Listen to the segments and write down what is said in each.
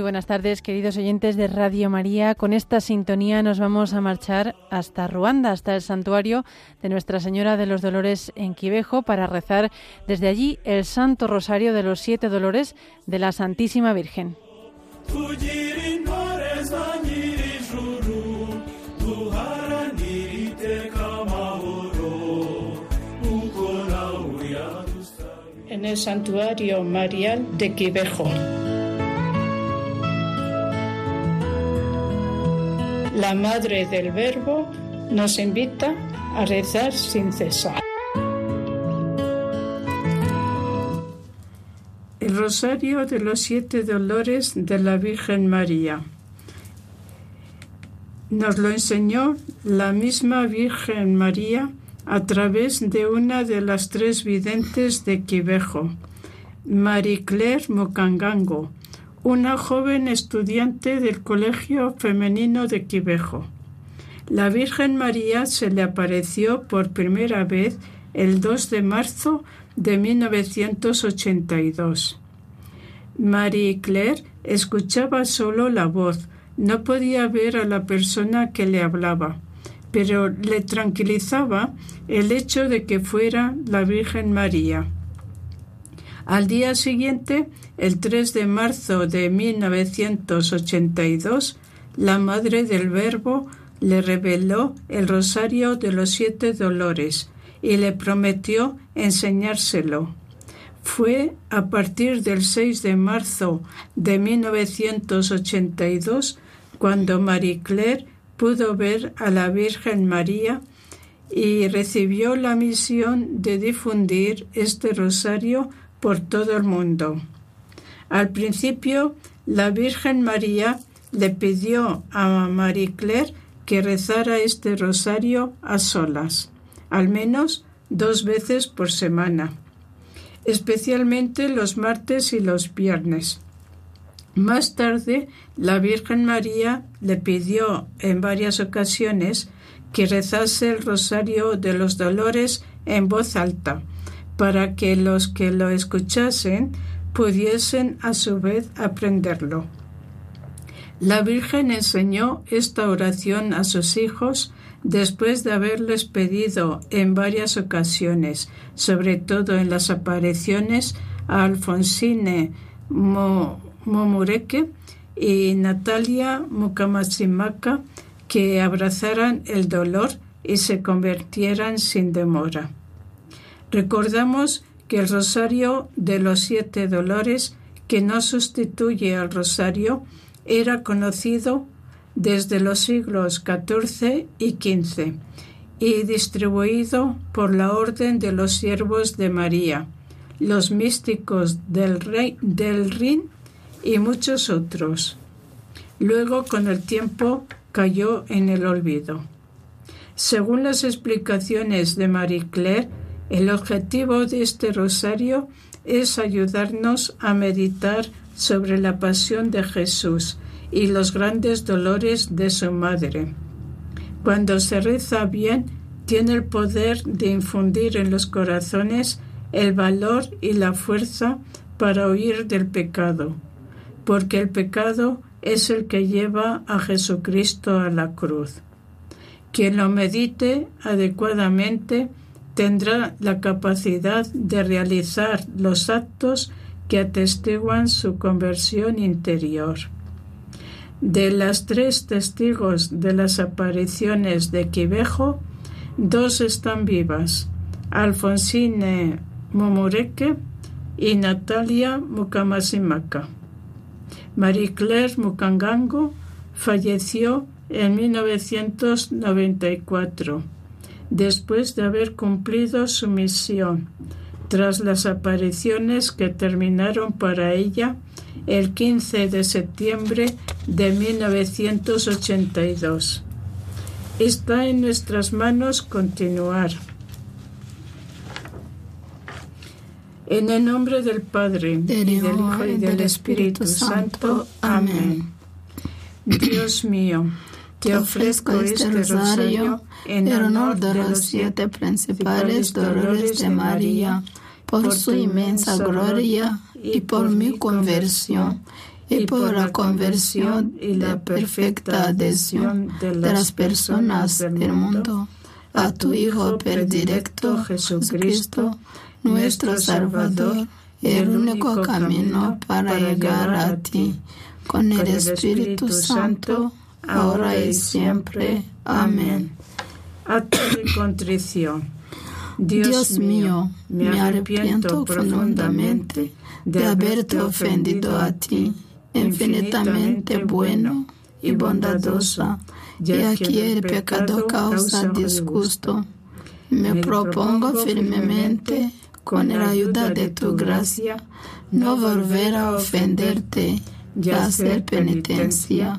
Muy buenas tardes, queridos oyentes de Radio María. Con esta sintonía nos vamos a marchar hasta Ruanda, hasta el santuario de Nuestra Señora de los Dolores en Quivejo, para rezar desde allí el Santo Rosario de los Siete Dolores de la Santísima Virgen. En el santuario marial de Quivejo. La Madre del Verbo nos invita a rezar sin cesar. El Rosario de los Siete Dolores de la Virgen María. Nos lo enseñó la misma Virgen María a través de una de las tres videntes de Quivejo, Marie Claire Mocangango, una joven estudiante del Colegio Femenino de Quivejo. La Virgen María se le apareció por primera vez el 2 de marzo de 1982. Marie Claire escuchaba solo la voz, no podía ver a la persona que le hablaba, pero le tranquilizaba el hecho de que fuera la Virgen María. Al día siguiente, el 3 de marzo de 1982, la Madre del Verbo le reveló el rosario de los siete dolores y le prometió enseñárselo. Fue a partir del 6 de marzo de 1982 cuando Marie Claire pudo ver a la Virgen María y recibió la misión de difundir este rosario por todo el mundo. Al principio, la Virgen María le pidió a Marie Claire que rezara este rosario a solas, al menos dos veces por semana, especialmente los martes y los viernes. Más tarde, la Virgen María le pidió en varias ocasiones que rezase el rosario de los dolores en voz alta, para que los que lo escuchasen pudiesen a su vez aprenderlo. La Virgen enseñó esta oración a sus hijos después de haberles pedido en varias ocasiones, sobre todo en las apariciones a Alfonsine Momureke y Natalia Mukamatsimaka que abrazaran el dolor y se convirtieran sin demora. Recordamos que el rosario de los siete dolores, que no sustituye al rosario, era conocido desde los siglos XIV y XV y distribuido por la Orden de los Siervos de María, los místicos del, rey, del Rin y muchos otros. Luego, con el tiempo, cayó en el olvido. Según las explicaciones de Marie Claire, el objetivo de este rosario es ayudarnos a meditar sobre la pasión de Jesús y los grandes dolores de su madre. Cuando se reza bien, tiene el poder de infundir en los corazones el valor y la fuerza para huir del pecado, porque el pecado es el que lleva a Jesucristo a la cruz. Quien lo medite adecuadamente tendrá la capacidad de realizar los actos que atestiguan su conversión interior. De las tres testigos de las apariciones de Quivejo, dos están vivas, Alfonsine Momureke y Natalia Mukamasimaka. Marie Claire Mukangango falleció en 1994 después de haber cumplido su misión, tras las apariciones que terminaron para ella el 15 de septiembre de 1982. Está en nuestras manos continuar. En el nombre del Padre, y del Hijo y del Espíritu Santo. Amén. Dios mío, te ofrezco este, este rosario en honor de los siete principales dolores de María, por su inmensa gloria y por mi conversión, y por la conversión y la perfecta adhesión de las personas del mundo. a tu Hijo predilecto Jesucristo, nuestro Salvador, el único camino para llegar a ti, con el Espíritu Santo, ahora y siempre. Amén. Acto de contrición. Dios mío, me arrepiento profundamente de haberte ofendido a ti, infinitamente bueno y bondadosa, y aquí el pecado causa disgusto. Me propongo firmemente, con la ayuda de tu gracia, no volver a ofenderte y hacer penitencia.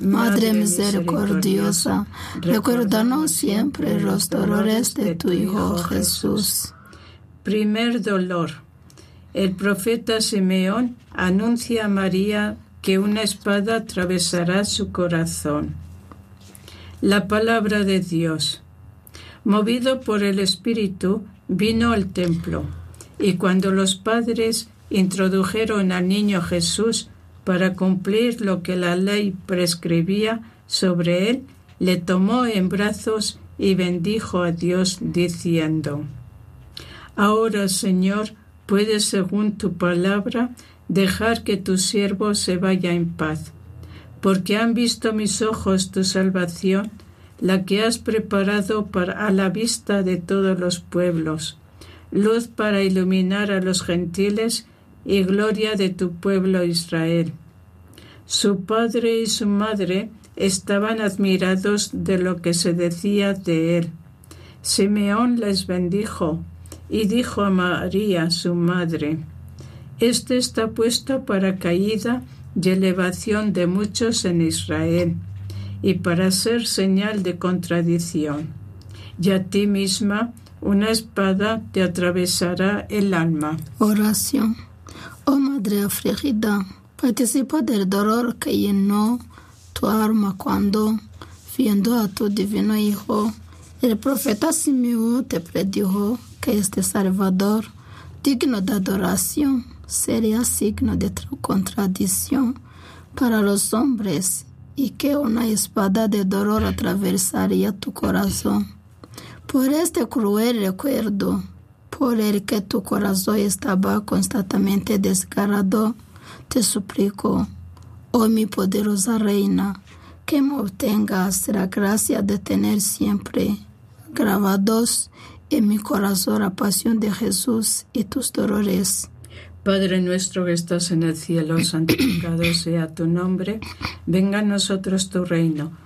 Madre misericordiosa, recuérdanos siempre los dolores de tu Hijo Jesús. Primer dolor. El profeta Simeón anuncia a María que una espada atravesará su corazón. La palabra de Dios. Movido por el Espíritu, vino al templo, y cuando los padres introdujeron al niño Jesús para cumplir lo que la ley prescribía sobre él, le tomó en brazos y bendijo a Dios diciendo, Ahora, Señor, puedes, según tu palabra, dejar que tu siervo se vaya en paz, porque han visto mis ojos tu salvación, la que has preparado para a la vista de todos los pueblos, luz para iluminar a los gentiles y gloria de tu pueblo Israel. Su padre y su madre estaban admirados de lo que se decía de él. Simeón les bendijo y dijo a María, su madre, Este está puesto para caída y elevación de muchos en Israel, y para ser señal de contradicción. Y a ti misma una espada te atravesará el alma. Oración. Oh Madre afligida, participa del dolor que llenó tu alma cuando, viendo a tu divino Hijo, el profeta Simeón te predijo que este Salvador, digno de adoración, sería signo de contradicción para los hombres y que una espada de dolor atravesaría tu corazón. Por este cruel recuerdo, por el que tu corazón estaba constantemente desgarrado, te suplico, oh mi poderosa reina, que me obtengas la gracia de tener siempre grabados en mi corazón la pasión de Jesús y tus dolores. Padre nuestro que estás en el cielo, santificado sea tu nombre, venga a nosotros tu reino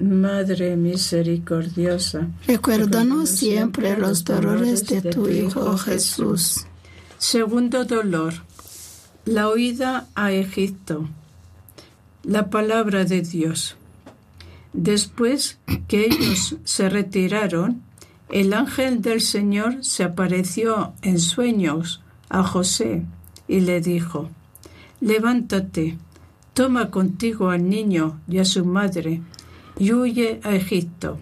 Madre misericordiosa, Recuérdanos siempre los dolores de tu Hijo Jesús. Segundo dolor, la huida a Egipto. La palabra de Dios. Después que ellos se retiraron, el ángel del Señor se apareció en sueños a José y le dijo, Levántate, toma contigo al niño y a su madre, y huye a Egipto,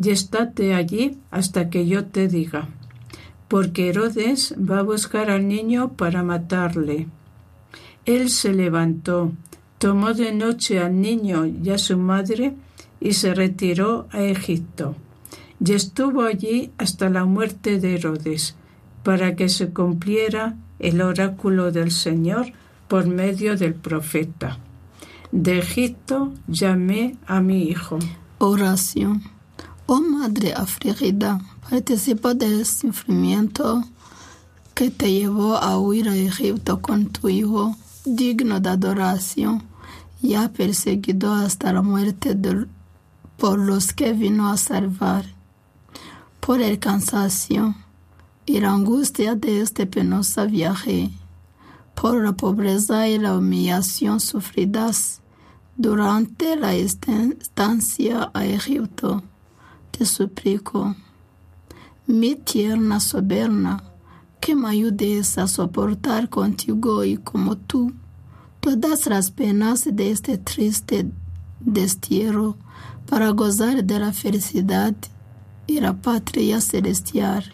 y estate allí hasta que yo te diga, porque Herodes va a buscar al niño para matarle. Él se levantó, tomó de noche al niño y a su madre, y se retiró a Egipto y estuvo allí hasta la muerte de Herodes, para que se cumpliera el oráculo del Señor por medio del profeta. De Egipto llamé a mi hijo. Oración. Oh Madre afligida, participa del sufrimiento que te llevó a huir a Egipto con tu hijo, digno de adoración, ya perseguido hasta la muerte por los que vino a salvar por el cansancio y la angustia de este penoso viaje, por la pobreza y la humillación sufridas durante la estancia a Egipto, te suplico, mi tierna soberana, que me ayudes a soportar contigo y como tú todas las penas de este triste destierro para gozar de la felicidad y la patria celestial.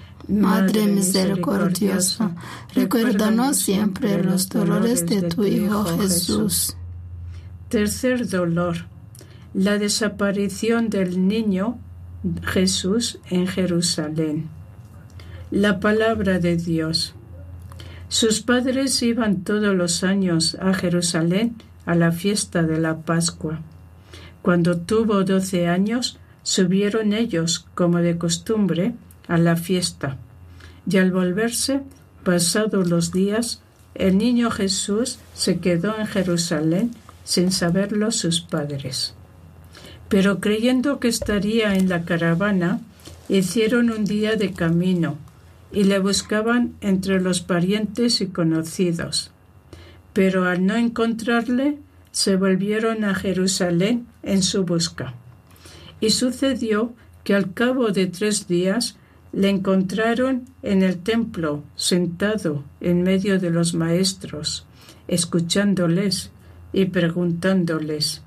Madre misericordiosa, recuérdanos siempre los dolores de tu Hijo Jesús. Tercer dolor, la desaparición del niño Jesús en Jerusalén. La palabra de Dios. Sus padres iban todos los años a Jerusalén a la fiesta de la Pascua. Cuando tuvo doce años, subieron ellos, como de costumbre, a la fiesta. Y al volverse, pasados los días, el niño Jesús se quedó en Jerusalén sin saberlo sus padres. Pero creyendo que estaría en la caravana, hicieron un día de camino y le buscaban entre los parientes y conocidos. Pero al no encontrarle, se volvieron a Jerusalén en su busca. Y sucedió que al cabo de tres días le encontraron en el templo, sentado en medio de los maestros, escuchándoles y preguntándoles.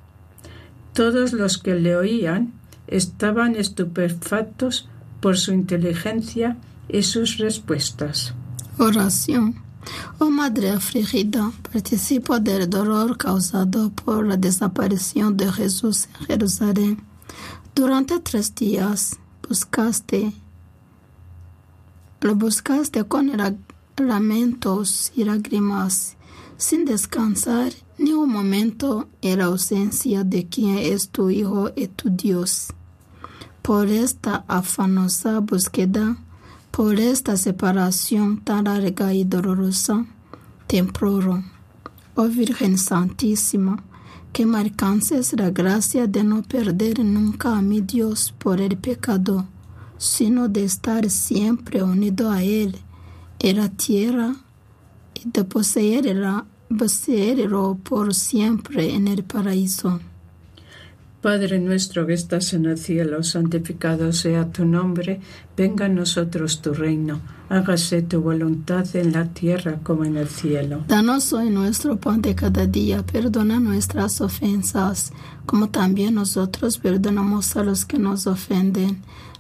Todos los que le oían estaban estupefactos por su inteligencia y sus respuestas. Oración. Oh Madre afligida, participo del dolor causado por la desaparición de Jesús en Jerusalén. Durante tres días buscaste, lo buscaste con lamentos y lágrimas, sin descansar ni un momento en la ausencia de quien es tu Hijo y tu Dios. Por esta afanosa búsqueda, por esta separación tan larga y dolorosa, te imploro, oh Virgen Santísima, que me alcances la gracia de no perder nunca a mi Dios por el pecado, sino de estar siempre unido a Él en la tierra y de poseerla, poseerlo por siempre en el paraíso. Padre nuestro que estás en el cielo, santificado sea tu nombre, venga a nosotros tu reino, hágase tu voluntad en la tierra como en el cielo. Danos hoy nuestro pan de cada día, perdona nuestras ofensas, como también nosotros perdonamos a los que nos ofenden.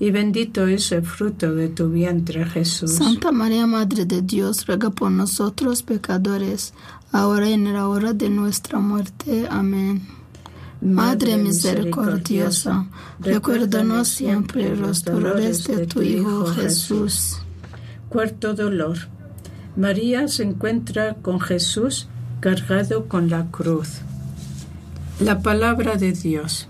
y bendito es el fruto de tu vientre, Jesús. Santa María, Madre de Dios, ruega por nosotros pecadores, ahora y en la hora de nuestra muerte. Amén. Madre misericordiosa, recuérdanos siempre los dolores de tu Hijo Jesús. Cuarto dolor. María se encuentra con Jesús cargado con la cruz. La palabra de Dios.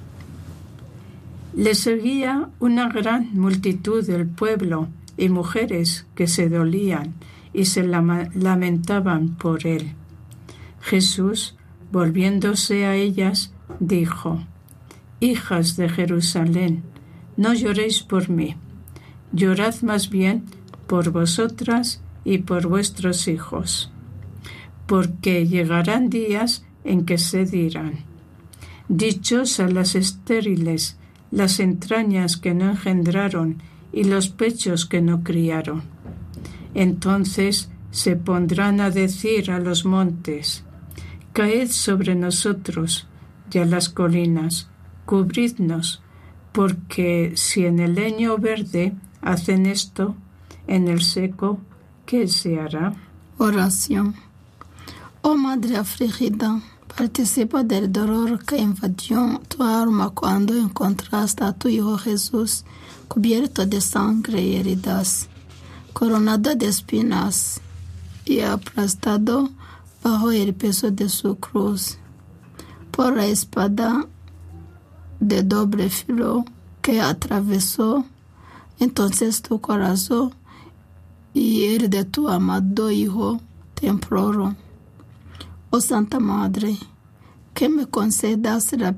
Le seguía una gran multitud del pueblo y mujeres que se dolían y se lamentaban por él. Jesús, volviéndose a ellas, dijo, Hijas de Jerusalén, no lloréis por mí, llorad más bien por vosotras y por vuestros hijos, porque llegarán días en que se dirán, Dichosas las estériles, las entrañas que no engendraron y los pechos que no criaron. Entonces se pondrán a decir a los montes, Caed sobre nosotros y a las colinas, cubridnos, porque si en el leño verde hacen esto, en el seco, ¿qué se hará? Oración. Oh Madre afligida, Participa del dolor que invadió tu alma cuando encontraste a tu Hijo Jesús cubierto de sangre y heridas, coronado de espinas y aplastado bajo el peso de su cruz. Por la espada de doble filo que atravesó entonces tu corazón y el de tu amado Hijo temprano. Oh Santa Madre, que me concedas la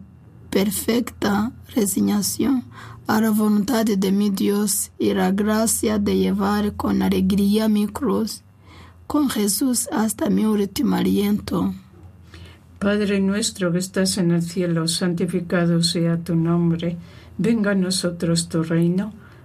perfecta resignación a la voluntad de mi Dios y la gracia de llevar con alegría mi cruz, con Jesús hasta mi último aliento. Padre nuestro que estás en el cielo, santificado sea tu nombre, venga a nosotros tu reino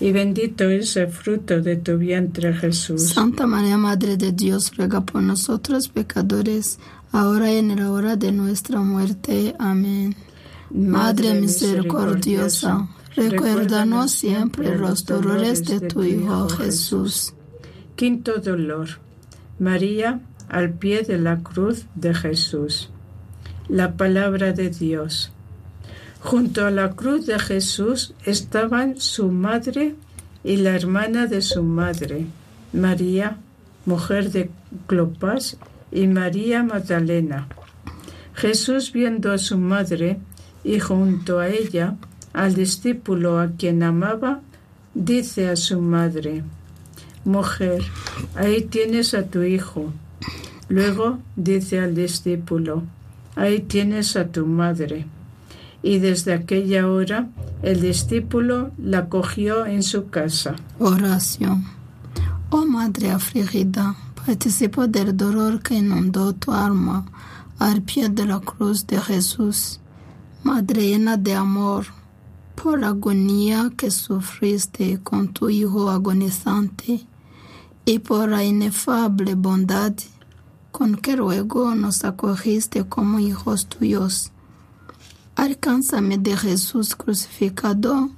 bendito es el fruto de tu vientre, Jesús. Santa María, Madre de Dios, ruega por nosotros pecadores, ahora y en la hora de nuestra muerte. Amén. Madre misericordiosa, Recuérdanos siempre los dolores de tu Hijo Jesús. Quinto dolor. María al pie de la cruz de Jesús. La palabra de Dios. Junto a la cruz de Jesús estaban su madre y la hermana de su madre, María, mujer de Clopas, y María Magdalena. Jesús viendo a su madre y junto a ella al discípulo a quien amaba, dice a su madre, Mujer, ahí tienes a tu hijo. Luego dice al discípulo, ahí tienes a tu madre. Y desde aquella hora el discípulo la cogió en su casa. Oración. Oh Madre afligida, participo del dolor que inundó tu alma al pie de la cruz de Jesús. Madre llena de amor, por la agonía que sufriste con tu Hijo agonizante y por la inefable bondad con que luego nos acogiste como hijos tuyos. Alcánzame de Jesús crucificado.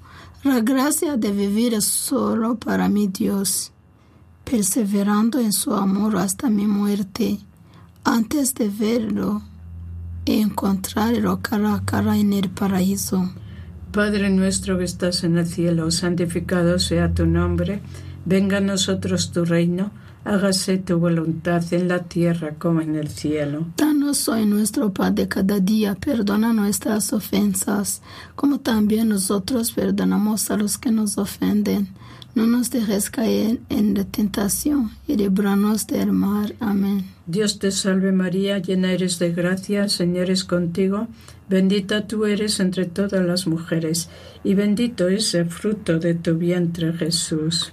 La gracia de vivir solo para mi Dios, perseverando en su amor hasta mi muerte, antes de verlo y encontrarlo cara a cara en el paraíso. Padre nuestro que estás en el cielo, santificado sea tu nombre, venga a nosotros tu reino, hágase tu voluntad en la tierra como en el cielo. Danos hoy nuestro pan de cada día, perdona nuestras ofensas, como también nosotros perdonamos a los que nos ofenden. No nos dejes caer en la tentación y libranos del mal. Amén. Dios te salve María, llena eres de gracia, Señor es contigo. Bendita tú eres entre todas las mujeres, y bendito es el fruto de tu vientre Jesús.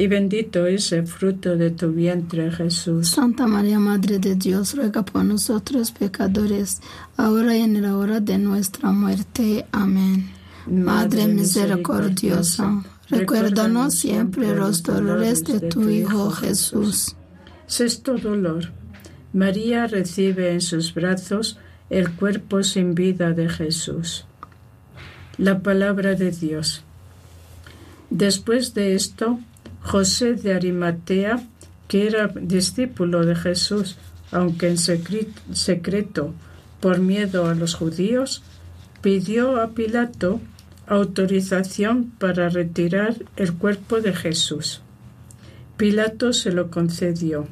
y bendito es el fruto de tu vientre Jesús. Santa María, Madre de Dios, ruega por nosotros pecadores, ahora y en la hora de nuestra muerte. Amén. Madre misericordiosa, recuérdanos siempre los dolores de tu Hijo Jesús. Sexto dolor. María recibe en sus brazos el cuerpo sin vida de Jesús. La palabra de Dios. Después de esto, José de Arimatea, que era discípulo de Jesús, aunque en secreto por miedo a los judíos, pidió a Pilato autorización para retirar el cuerpo de Jesús. Pilato se lo concedió.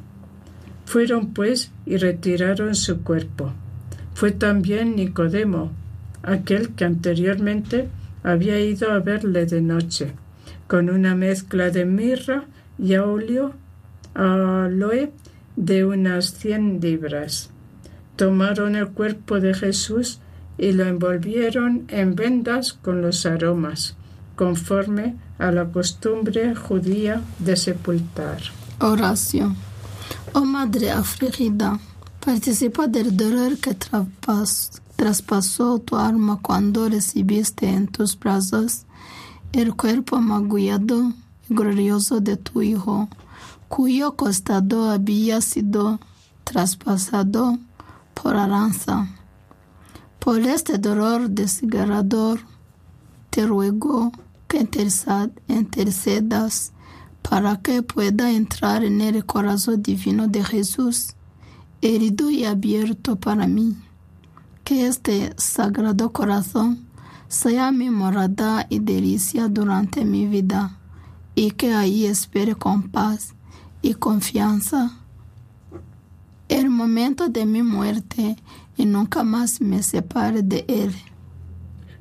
Fueron pues y retiraron su cuerpo. Fue también Nicodemo, aquel que anteriormente había ido a verle de noche con una mezcla de mirra y óleo aloe de unas cien libras. Tomaron el cuerpo de Jesús y lo envolvieron en vendas con los aromas, conforme a la costumbre judía de sepultar. Oración. Oh Madre afligida, participa del dolor que traspas- traspasó tu alma cuando recibiste en tus brazos el cuerpo magullado y glorioso de tu Hijo, cuyo costado había sido traspasado por la lanza. Por este dolor desgarrador, te ruego que interced- intercedas para que pueda entrar en el corazón divino de Jesús, herido y abierto para mí. Que este sagrado corazón sea mi morada y delicia durante mi vida, y que ahí espere con paz y confianza el momento de mi muerte y nunca más me separe de él.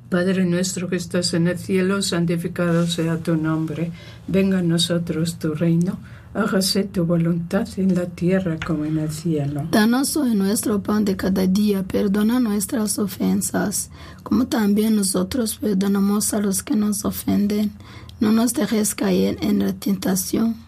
Padre nuestro que estás en el cielo, santificado sea tu nombre. Venga a nosotros tu reino. Hágase tu voluntad en la tierra como en el cielo. Danos hoy nuestro pan de cada día, perdona nuestras ofensas, como también nosotros perdonamos a los que nos ofenden. No nos dejes caer en la tentación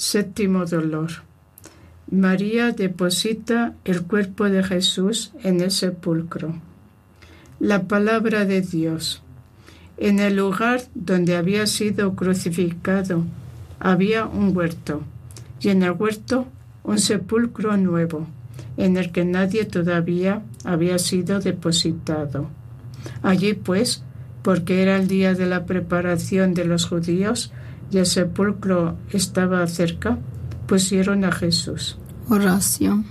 Séptimo dolor. María deposita el cuerpo de Jesús en el sepulcro. La palabra de Dios. En el lugar donde había sido crucificado había un huerto, y en el huerto un sepulcro nuevo, en el que nadie todavía había sido depositado. Allí pues, porque era el día de la preparación de los judíos y el sepulcro estaba cerca, pusieron a Jesús. Oración.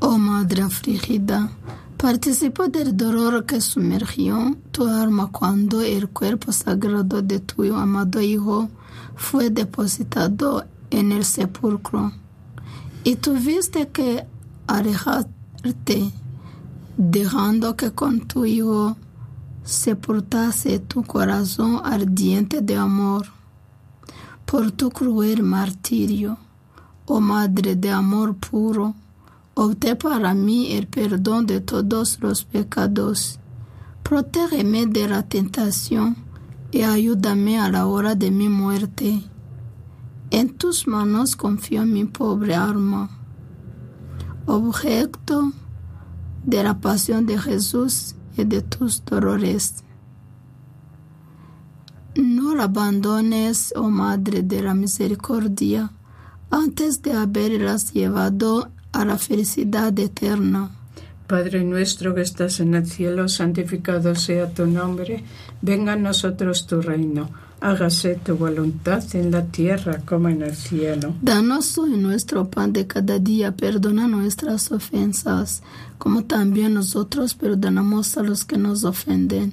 Oh Madre afligida, participa del dolor que sumergió tu alma cuando el cuerpo sagrado de tu amado Hijo fue depositado en el sepulcro y tuviste que alejarte, dejando que con tu Hijo sepultase tu corazón ardiente de amor por tu cruel martirio. Oh Madre de amor puro, obté para mí el perdón de todos los pecados. Protégeme de la tentación y ayúdame a la hora de mi muerte. En tus manos confío mi pobre alma. Objeto de la pasión de Jesús y de tus dolores. No la abandones, oh Madre de la Misericordia, antes de haberlas llevado a la felicidad eterna. Padre nuestro que estás en el cielo, santificado sea tu nombre, venga a nosotros tu reino, hágase tu voluntad en la tierra como en el cielo. Danos hoy nuestro pan de cada día, perdona nuestras ofensas, como también nosotros perdonamos a los que nos ofenden.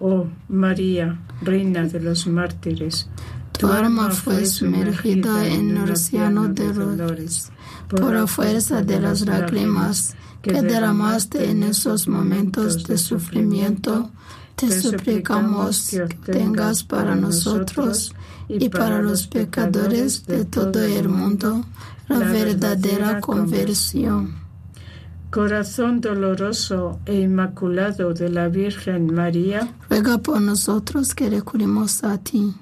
Oh María, Reina de los mártires, Tu alma fue sumergida en el océano de dolores por la fuerza de las lágrimas que derramaste en esos momentos de sufrimiento. Te suplicamos que tengas para nosotros y para los pecadores de todo el mundo la verdadera conversión. Corazón doloroso e inmaculado de la Virgen María, Ruega por nosotros que recurrimos a ti.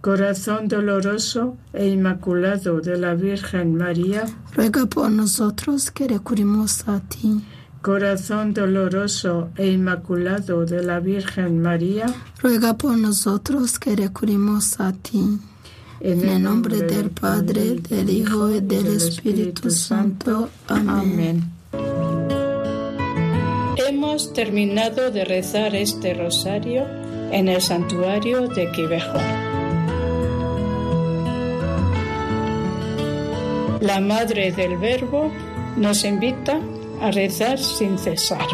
Corazón doloroso e inmaculado de la Virgen María, Ruega por nosotros que recurrimos a ti. Corazón doloroso e inmaculado de la Virgen María, Ruega por nosotros que recurrimos a ti. En el nombre del Padre, del Hijo y del Espíritu Santo. Amén. Hemos terminado de rezar este rosario en el santuario de Quivejo. La Madre del Verbo nos invita a rezar sin cesar.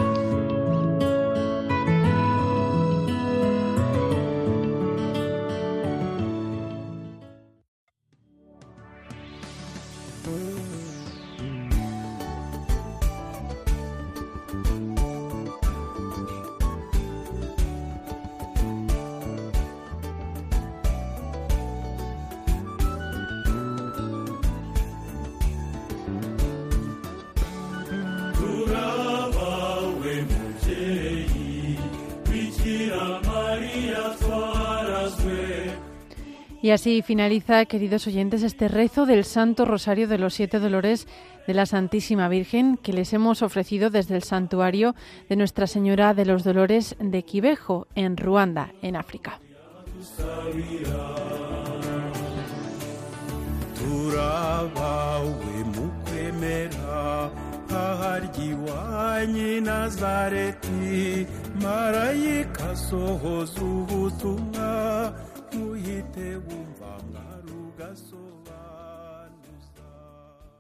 Así finaliza, queridos oyentes, este rezo del Santo Rosario de los Siete Dolores de la Santísima Virgen que les hemos ofrecido desde el santuario de Nuestra Señora de los Dolores de Quivejo, en Ruanda, en África. tuyite wumva mwarugasoza